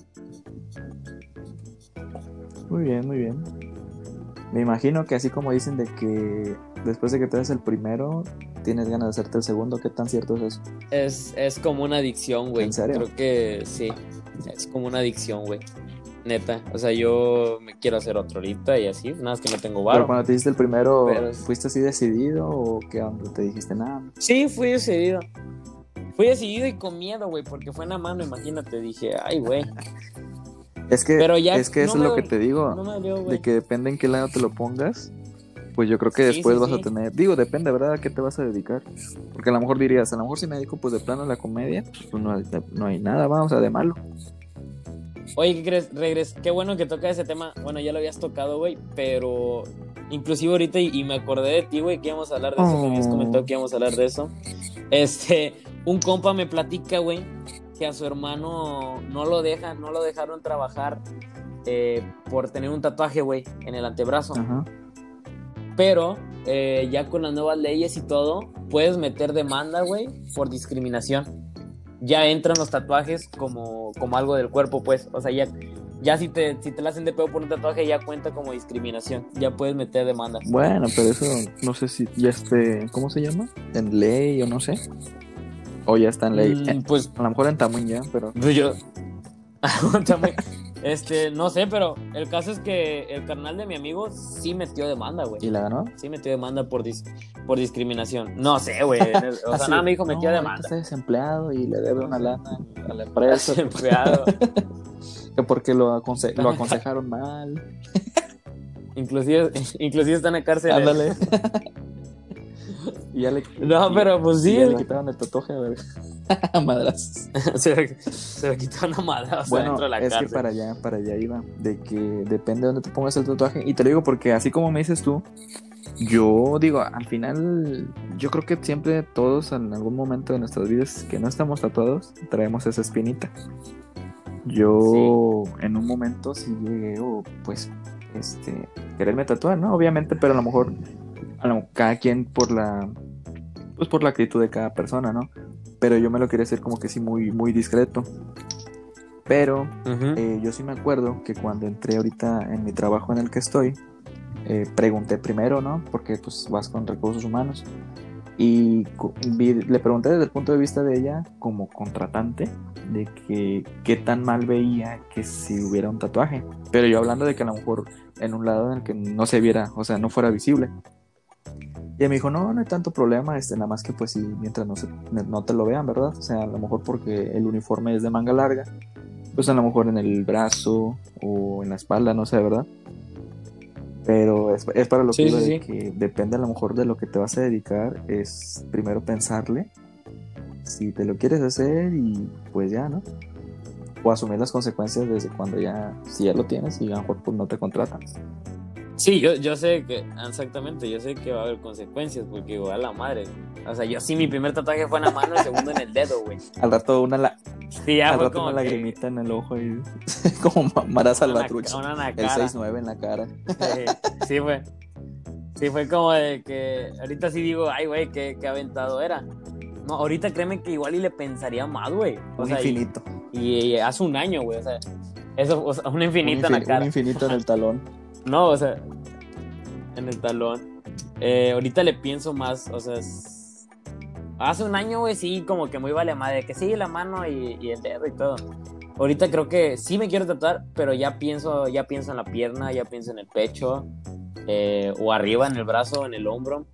Muy bien, muy bien. Me imagino que así como dicen de que después de que te des el primero, tienes ganas de hacerte el segundo, ¿qué tan cierto es eso? Es, es como una adicción, güey. ¿En serio? Creo que sí. Es como una adicción, güey. Neta. O sea, yo me quiero hacer otro ahorita y así. Nada más que no tengo Pero varo. cuando te hiciste el primero, Pero- ¿fuiste así decidido o qué onda? ¿Te dijiste nada? Sí, fui decidido. Fui decidido y con miedo, güey, porque fue en la mano, imagínate. Dije, ay, güey. Es que, Pero ya es que eso es lo que te digo, No me de que depende en qué lado te lo pongas, pues yo creo que Sí, después sí, vas sí. a tener, digo, depende, ¿verdad? ¿A qué te vas a dedicar? Porque a lo mejor dirías, a lo mejor si me dedico pues de plano a la comedia, pues no hay, no hay nada, vamos, o sea, de malo. Oye, ¿qué crees? Regres, qué bueno que toca ese tema. Bueno, ya lo habías tocado, güey, pero inclusive ahorita y, y me acordé de ti, güey, que íbamos a hablar de eso, que me habías Oh. comentado que íbamos a hablar de eso. Este, un compa me platica, güey, que a su hermano no lo dejan, no lo dejaron trabajar eh, por tener un tatuaje, güey, en el antebrazo. Ajá. Pero eh, ya con las nuevas leyes y todo, puedes meter demanda, güey, por discriminación. Ya entran los tatuajes como, como algo del cuerpo, pues. O sea, ya, ya si te, si te la hacen de pedo por un tatuaje, ya cuenta como discriminación. Ya puedes meter demanda. Bueno, pero eso no sé si ya esté, ¿cómo se llama? En ley o no sé. O ya está en ley. Mm, pues a lo mejor en Tamuín ya, pero pues yo. Este, no sé, pero el caso es que el carnal de mi amigo sí metió demanda, güey. ¿y la ganó? Sí metió demanda por, dis- por discriminación. No sé, güey. O sea, Así, nada me dijo metió no, demanda. Está desempleado y le debe una lana a la empresa. Desempleado. que porque lo, aconse- lo aconsejaron mal. Inclusive, inclusive está en la cárcel. Ándale. Y ya le, No, pero pues sí. ya le quitaron el tatuaje, a ver. Madras. se, le, se le quitó una madre Bueno, dentro de la es cárcel. que para allá, para allá iba. De que depende de dónde te pongas el tatuaje. Y te lo digo porque así como me dices tú, yo digo, al final, yo creo que siempre todos en algún momento de nuestras vidas que no estamos tatuados, traemos esa espinita. Yo en un momento sí llegué, o pues, este, quererme tatuar, ¿no? Obviamente, pero a lo mejor, a lo- cada quien por la, pues por la actitud de cada persona, ¿no? Pero yo me lo quería hacer como que sí muy, muy discreto. Pero Ujú. eh, yo sí me acuerdo que cuando entré ahorita en mi trabajo en el que estoy, eh, pregunté primero, ¿no? Porque pues vas con recursos humanos. Y vi- le pregunté desde el punto de vista de ella como contratante de que qué tan mal veía que si hubiera un tatuaje. Pero yo hablando de que a lo mejor en un lado en el que no se viera, o sea, no fuera visible. Y me dijo, no, no hay tanto problema, este, nada más que pues sí, mientras no, se, no te lo vean, ¿verdad? O sea, a lo mejor porque el uniforme es de manga larga, pues a lo mejor en el brazo o en la espalda, no sé, ¿verdad? Pero es, es para lo Sí, que sí, de sí. que depende a lo mejor de lo que te vas a dedicar, es primero pensarle si te lo quieres hacer y pues ya, ¿no? O asumir las consecuencias desde cuando ya, si ya lo tienes y a lo mejor pues no te contratan. Sí, yo, yo sé que, exactamente, yo sé que va a haber consecuencias, porque igual la madre. O sea, yo sí, mi primer tatuaje fue en la mano, el segundo en el dedo, güey. Al rato una, la, Sí, ya al rato una que- lagrimita en el ojo y como Ma- Mara Salvatruch. Una, una El cara. 6-9 en la cara. Sí, sí fue. Sí, fue como de que ahorita sí digo, ay, güey, qué, qué aventado era. No, ahorita créeme que igual y le pensaría más, güey. O Un sea, infinito. Y, y hace un año, güey, o sea, eso, o sea, un infinito un, en la cara. un infinito en el talón. No, o sea, en el talón. Eh, ahorita le pienso más, o sea, es- hace un año, güey, sí, como que muy vale madre, que sí, la mano y, y el dedo y todo. Ahorita creo que sí me quiero tatuar, pero ya pienso, ya pienso en la pierna, ya pienso en el pecho, eh, o arriba en el brazo, en el hombro.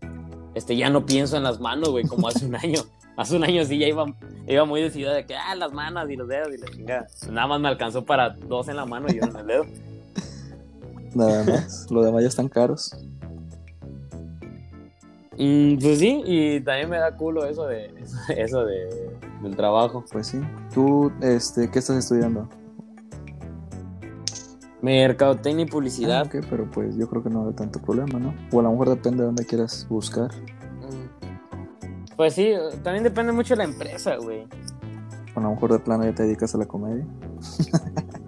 Este, ya no pienso en las manos, güey, como hace un año. Hace un año sí ya iba, iba muy decidida de que, ah, las manos y los dedos y la chingada. Nada más me alcanzó para dos en la mano y uno en el dedo. Nada más. Los demás ya están caros. Mm, pues sí, y también me da culo eso de eso de del trabajo. Pues sí. ¿Tú, este, qué estás estudiando? Mercadotecnia y Ah, publicidad. ok, pero pues yo creo que no hay tanto problema, ¿no? O a lo mejor depende de dónde quieras buscar. Mm. Pues sí, también depende mucho de la empresa, güey. O a lo mejor de plano ya te dedicas a la comedia.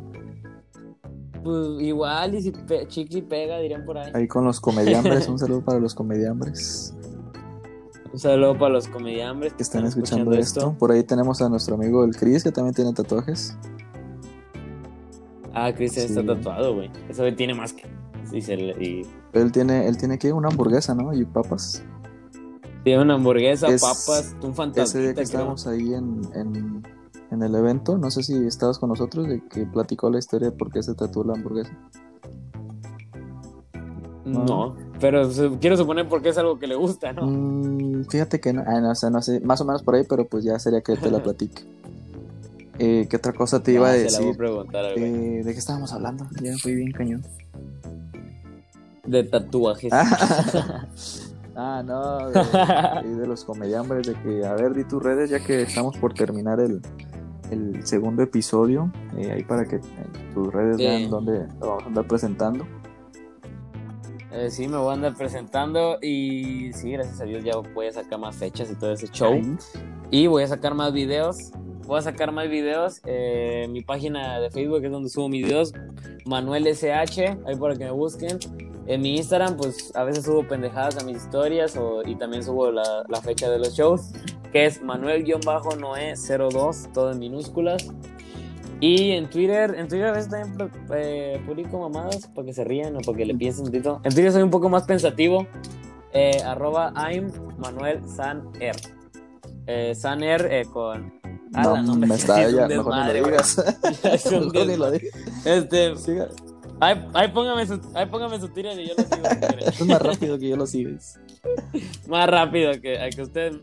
Pues igual, y si chicle y pega, dirían por ahí. Ahí con los comediambres, un saludo para los comediambres Un saludo para los comediambres que están escuchando esto. Por ahí tenemos a nuestro amigo el Chris, que también tiene tatuajes. Ah, Cristian está Sí. tatuado, güey. Eso tiene más que. Y se le- y Él tiene, él tiene que una hamburguesa, ¿no? Y papas. tiene una hamburguesa, Es- papas, un fantasma. Ese día que estábamos ahí en, en, en el evento, no sé si estabas con nosotros, de que platicó la historia de por qué se tatuó la hamburguesa. No, pero quiero suponer porque es algo que le gusta, ¿no? Mm, fíjate que no, ah, no, o sea, no sé, más o menos por ahí, pero pues ya sería que te la platique. Eh, ¿Qué otra cosa te iba Ah, a Se la voy a decir? preguntar al. Eh, ¿De qué estábamos hablando? Ya fui bien cañón. De tatuajes. Ah, no, de, de- de los comediambres, de que, a ver, di tus redes, ya que estamos por terminar el, el segundo episodio, eh, ahí para que eh, tus redes Sí. vean dónde lo vamos a andar presentando. Eh, sí, me voy a andar presentando y sí, gracias a Dios ya voy a sacar más fechas y todo ese show. Ahí. Y voy a sacar más videos. Voy a sacar más videos. eh, mi página de Facebook es donde subo mis videos. Manuel SH, ahí para que me busquen. En mi Instagram, pues a veces subo pendejadas a mis historias y también subo la, la fecha de los shows, que es Manuel-Noé02, todo en minúsculas. Y en Twitter, en Twitter a veces también eh, publico mamadas para que se rían o para que le piensen un poquito. En Twitter soy un poco más pensativo. Eh, arroba I'm Manuel Saner. Eh, Saner eh, con. No, Ala, hombre, me está es ya, mejor ni lo digas. Es un Mejor ni lo desmadre. digas. Este, Siga. ahí, ahí póngame su, ahí póngame su y yo lo sigo. Es más rápido que yo lo sigues. Más rápido que, a que usted.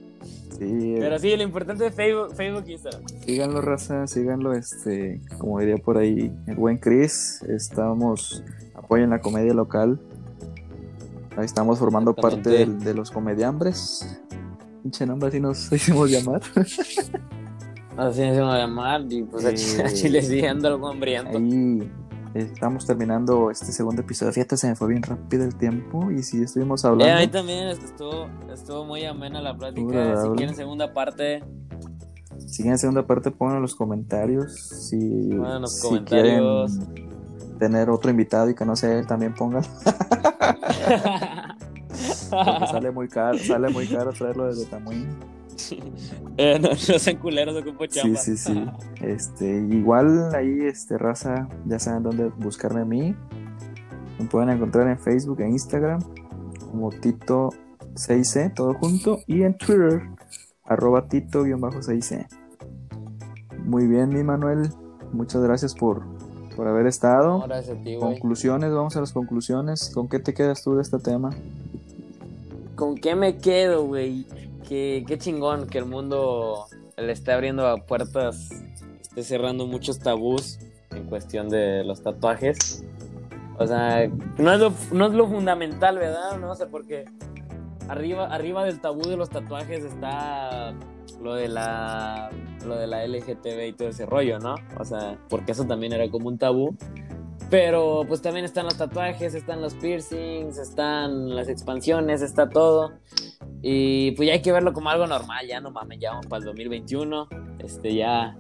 Sí, Pero sí, lo importante es Facebook, Facebook e Instagram. síganlo, raza, síganlo, este, como diría por ahí el buen Chris, estamos, apoyen la comedia local, ahí estamos formando parte del- de los comediambres, pinche nombre así nos hicimos llamar, Así va a llamar. Y pues a Sí. a Chile sí ando algo hambriento. ahí estamos terminando este segundo episodio, fíjate, se me fue bien rápido el tiempo, y si estuvimos Eh, ahí hablando, también estuvo, estuvo muy amena la plática. Si quieren segunda parte, si quieren segunda parte, pongan en los comentarios, si, en los si comentarios. quieren tener otro invitado y que no sea él, también pongan. Sale muy caro, sale muy caro traerlo desde Tamuín. eh, no, no sean culeros, ocupo Sí, chamba. sí, sí. Este, igual ahí, este, raza, ya saben dónde buscarme a mí. Me pueden encontrar en Facebook e Instagram como Tito6C, todo junto, y en Twitter, arroba Tito-6C. Muy bien, mi Manuel. Muchas gracias por, por haber estado. No, gracias a ti, güey. Conclusiones, vamos a las conclusiones. ¿Con qué te quedas tú de este tema? ¿Con qué me quedo, güey? Qué, chingón que el mundo le esté abriendo puertas, esté cerrando muchos tabús en cuestión de los tatuajes. O sea, no es lo, fundamental, ¿verdad? No sé, porque arriba, arriba del tabú de los tatuajes está lo de la lo de la LGTB y todo ese rollo, ¿no? O sea, porque eso también era como un tabú. Pero pues también están los tatuajes, están los piercings, están las expansiones, está todo. Y pues ya hay que verlo como algo normal, ya no mames, ya vamos para el 2021. Este, ya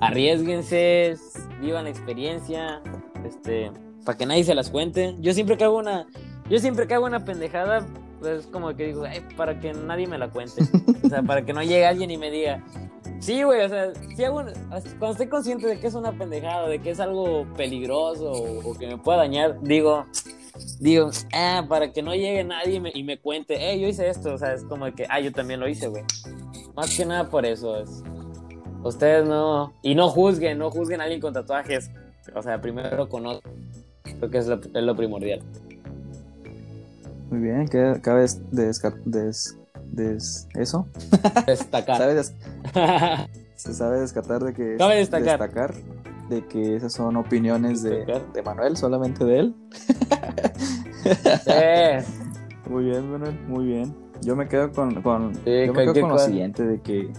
arriesguense, vivan la experiencia, este, para que nadie se las cuente. Yo siempre que hago una, yo siempre que hago una pendejada, pues como que digo, "Ay, para que nadie me la cuente. O sea, para que no llegue alguien y me diga, Sí, güey, o sea, si hago cuando estoy consciente de que es una pendejada, de que es algo peligroso o, que me pueda dañar, digo, digo, ah, para que no llegue nadie y me, cuente, hey, yo hice esto, o sea, es como de que, ah, yo también lo hice, güey. Más que nada por eso es. Ustedes no, y no juzguen, no juzguen a alguien con tatuajes, o sea, primero conozcan, creo que es lo, primordial. Muy bien, que cabe des, desca- des- des- eso. Destacar. ¿Sabe des- se sabe descartar de que Cabe destacar. destacar de que esas son opiniones de, de Manuel, solamente de él. Sí. Muy bien, Manuel, muy bien. Yo me quedo con, con, yo me quedo con lo siguiente de que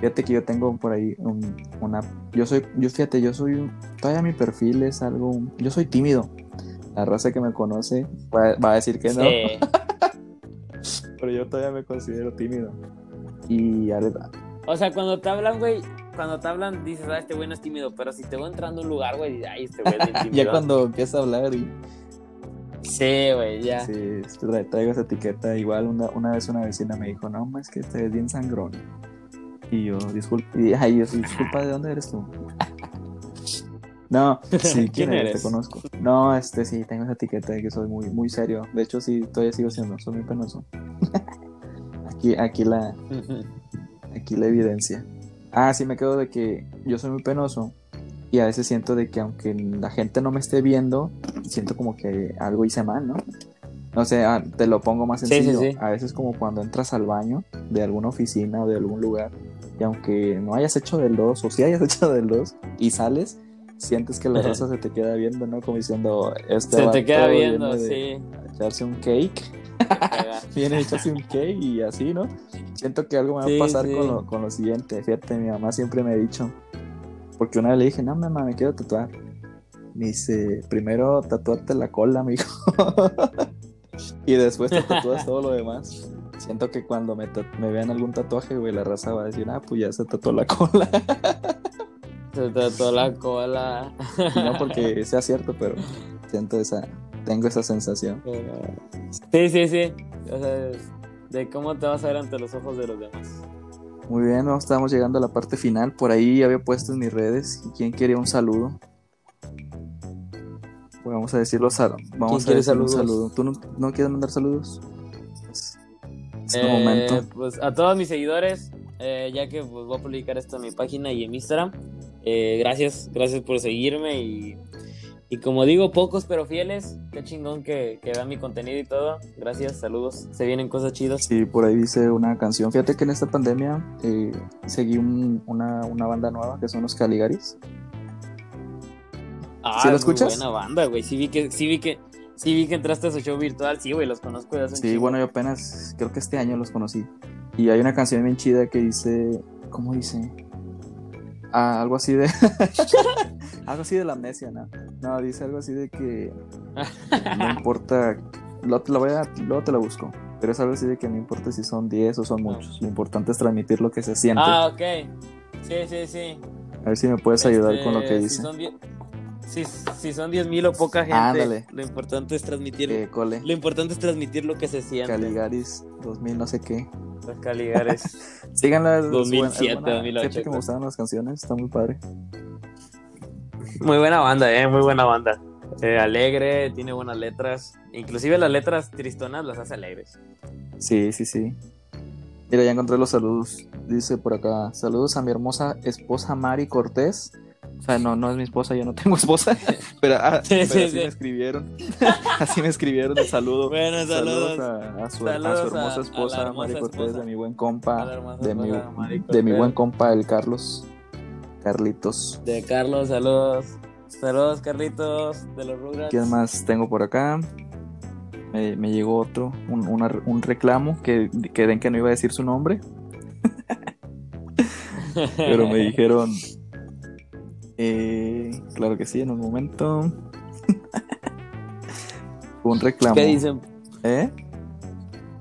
fíjate que yo tengo por ahí un- una yo soy yo fíjate, yo soy un- todavía mi perfil es algo yo soy tímido. La raza que me conoce va, va a decir que no, Sí. pero yo todavía me considero tímido. Y ya O sea, cuando te hablan, güey, cuando te hablan dices, ah, este güey no es tímido, pero si te voy entrando a un lugar, güey, ay, este güey es tímido. ya cuando empieza a hablar y Sí, güey, ya. Sí, tra- traigo esa etiqueta. Igual una, una vez una vecina me dijo, no, es que te ves bien sangrón. Y yo, disculpa, y, ay, yo, disculpa, ¿de dónde eres tú? No, sí, ¿quién, ¿Quién eres? eres? Te conozco. No, este sí, tengo esa etiqueta de que soy muy, muy serio. De hecho, sí, todavía sigo siendo, soy muy penoso. aquí, aquí la, aquí la evidencia. Ah, sí, me quedo de que yo soy muy penoso y a veces siento de que aunque la gente no me esté viendo, siento como que algo hice mal, ¿no? No sé, ah, te lo pongo más Sí, sí, sencillo. sí. A veces como cuando entras al baño de alguna oficina o de algún lugar y aunque no hayas hecho del 2 o sí hayas hecho del 2 y sales, sientes que la raza se te queda viendo, ¿no? Como diciendo, este Se te queda viendo, sí. echarse un cake viene echarse un cake y así, ¿no? Siento que algo me va Sí, a pasar sí. con, lo, con lo siguiente. Fíjate, mi mamá siempre me ha dicho, porque una vez le dije, no, mamá, me quiero tatuar. Me dice, primero tatuarte la cola, mijo. y después te tatúas todo lo demás. Siento que cuando me, me vean algún tatuaje, güey, la raza va a decir, ah, pues ya se tatuó la cola. Se trató la cola. No porque sea cierto, pero siento esa, tengo esa sensación. Sí, sí, sí. O sea, de cómo te vas a ver ante los ojos de los demás. Muy bien, no, estamos llegando a la parte final. Por ahí había puesto en mis redes. ¿Quién quería un saludo? Pues vamos a decirlo. sal- Vamos a decir un saludo. ¿Tú no, no quieres mandar saludos? Es el Eh, momento. Pues a todos mis seguidores, eh, ya que pues, voy a publicar esto en mi página y en Instagram, eh, gracias, gracias por seguirme y, y como digo, pocos pero fieles, qué chingón que, que vean mi contenido y todo. Gracias, saludos, se vienen cosas chidas. Sí, por ahí dice una canción. Fíjate que en esta pandemia eh, seguí un- una, una banda nueva que son los Caligaris. Ah, ¿Sí lo escuchas? buena banda, güey. Sí vi que, sí vi que, sí vi que entraste a su show virtual, sí, güey, los conozco de hace un Sí, bueno, yo apenas, creo que este año los conocí. Y hay una canción bien chida que dice, ¿cómo dice? Ah, algo así de... algo así de la amnesia, ¿no? No, dice algo así de que no importa, luego te la, voy a, luego te la busco, pero es algo así de que no importa si son 10 o son muchos, lo importante es transmitir lo que se siente. Ah, ok. Sí, sí, sí. A ver si me puedes ayudar Este, con lo que si dice. son die- Si, si son 10.000 o poca gente, Ándale. lo importante es transmitir Eh, cole, Lo importante es transmitir lo que se siente. Caligaris 2000 no sé qué. Los Caligares. Síganla. es 2007, buena- es buena. 2008, Siempre que me gustaban las canciones, está muy padre. muy buena banda, eh, muy buena banda. Eh, alegre, tiene buenas letras. Inclusive las letras tristonas las hace alegres. Sí, sí, sí. Mira, ya encontré los saludos. Dice por acá, saludos a mi hermosa esposa Mari Cortés. O sea, no, no es mi esposa, yo no tengo esposa. Pero, ah, Sí, pero sí, así sí. me escribieron. así me escribieron el saludo. Bueno, saludos. a, a su, a Saludos su hermosa esposa hermosa Mari Cortés, esposa. de mi buen compa, de mi, de mi buen compa el Carlos. Carlitos. De Carlos, saludos. Saludos, Carlitos, de los Rugrats. ¿Quién más tengo por acá? Me, me llegó otro, un, una- un reclamo que, que den que no iba a decir su nombre. Pero me dijeron. Eh, claro que sí, en un momento. Un reclamo. ¿Qué dicen? ¿Eh?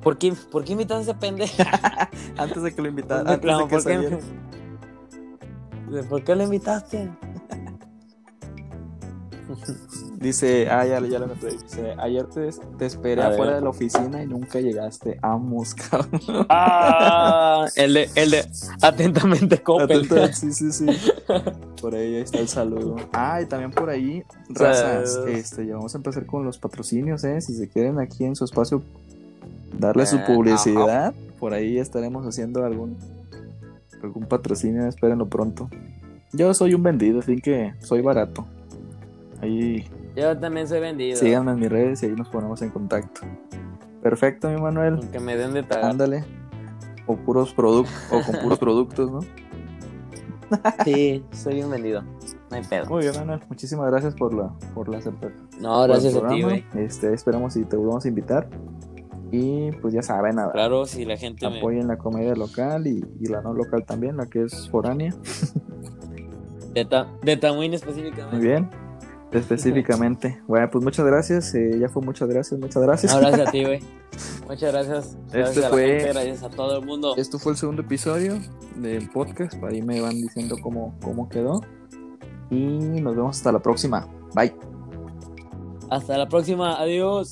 ¿Por qué, ¿Por qué invitas a ese pendejo? Antes de que lo invitara. Un Antes de que ¿por qué? ¿Por qué lo invitaste? Dice, ah, ya, ya lo encontré. Dice, ayer te, te esperé A ver. afuera de la oficina y nunca llegaste. Amos, cabrón. Ah, el de, el de atentamente Coppel. Atenta, Sí, sí, sí. Por ahí está el saludo. Ah, y también por ahí, razas, este, ya vamos a empezar con los patrocinios, ¿eh? Si se quieren aquí en su espacio darle su Eh, publicidad, por ahí estaremos haciendo algún algún patrocinio, espérenlo pronto. Yo soy un vendido, así que soy barato. Ahí Yo también soy vendido. síganme en mis redes y ahí nos ponemos en contacto. Perfecto, mi Manuel. Aunque me den de pagar. Ándale. O puros productos, o con puros productos, ¿no? Sí, soy un vendido. No hay pedo. Muy bien, Manuel. Muchísimas gracias por la, por la. No, gracias a ti, güey. Este, esperamos si te volvemos a invitar. Y pues ya saben, nada. Claro, si la gente me... Apoyen la comedia local y, y la no local también, la que es foránea. De, ta... de Tamuín específicamente. Muy bien. Específicamente. Bueno, pues muchas gracias. eh, ya fue muchas gracias, muchas gracias. No, gracias a ti, güey. Muchas gracias. Gracias Este a la fue- gente, gracias a todo el mundo. Esto fue el segundo episodio del podcast. Ahí me van diciendo cómo, cómo quedó. Y nos vemos hasta la próxima. Bye. Hasta la próxima. Adiós.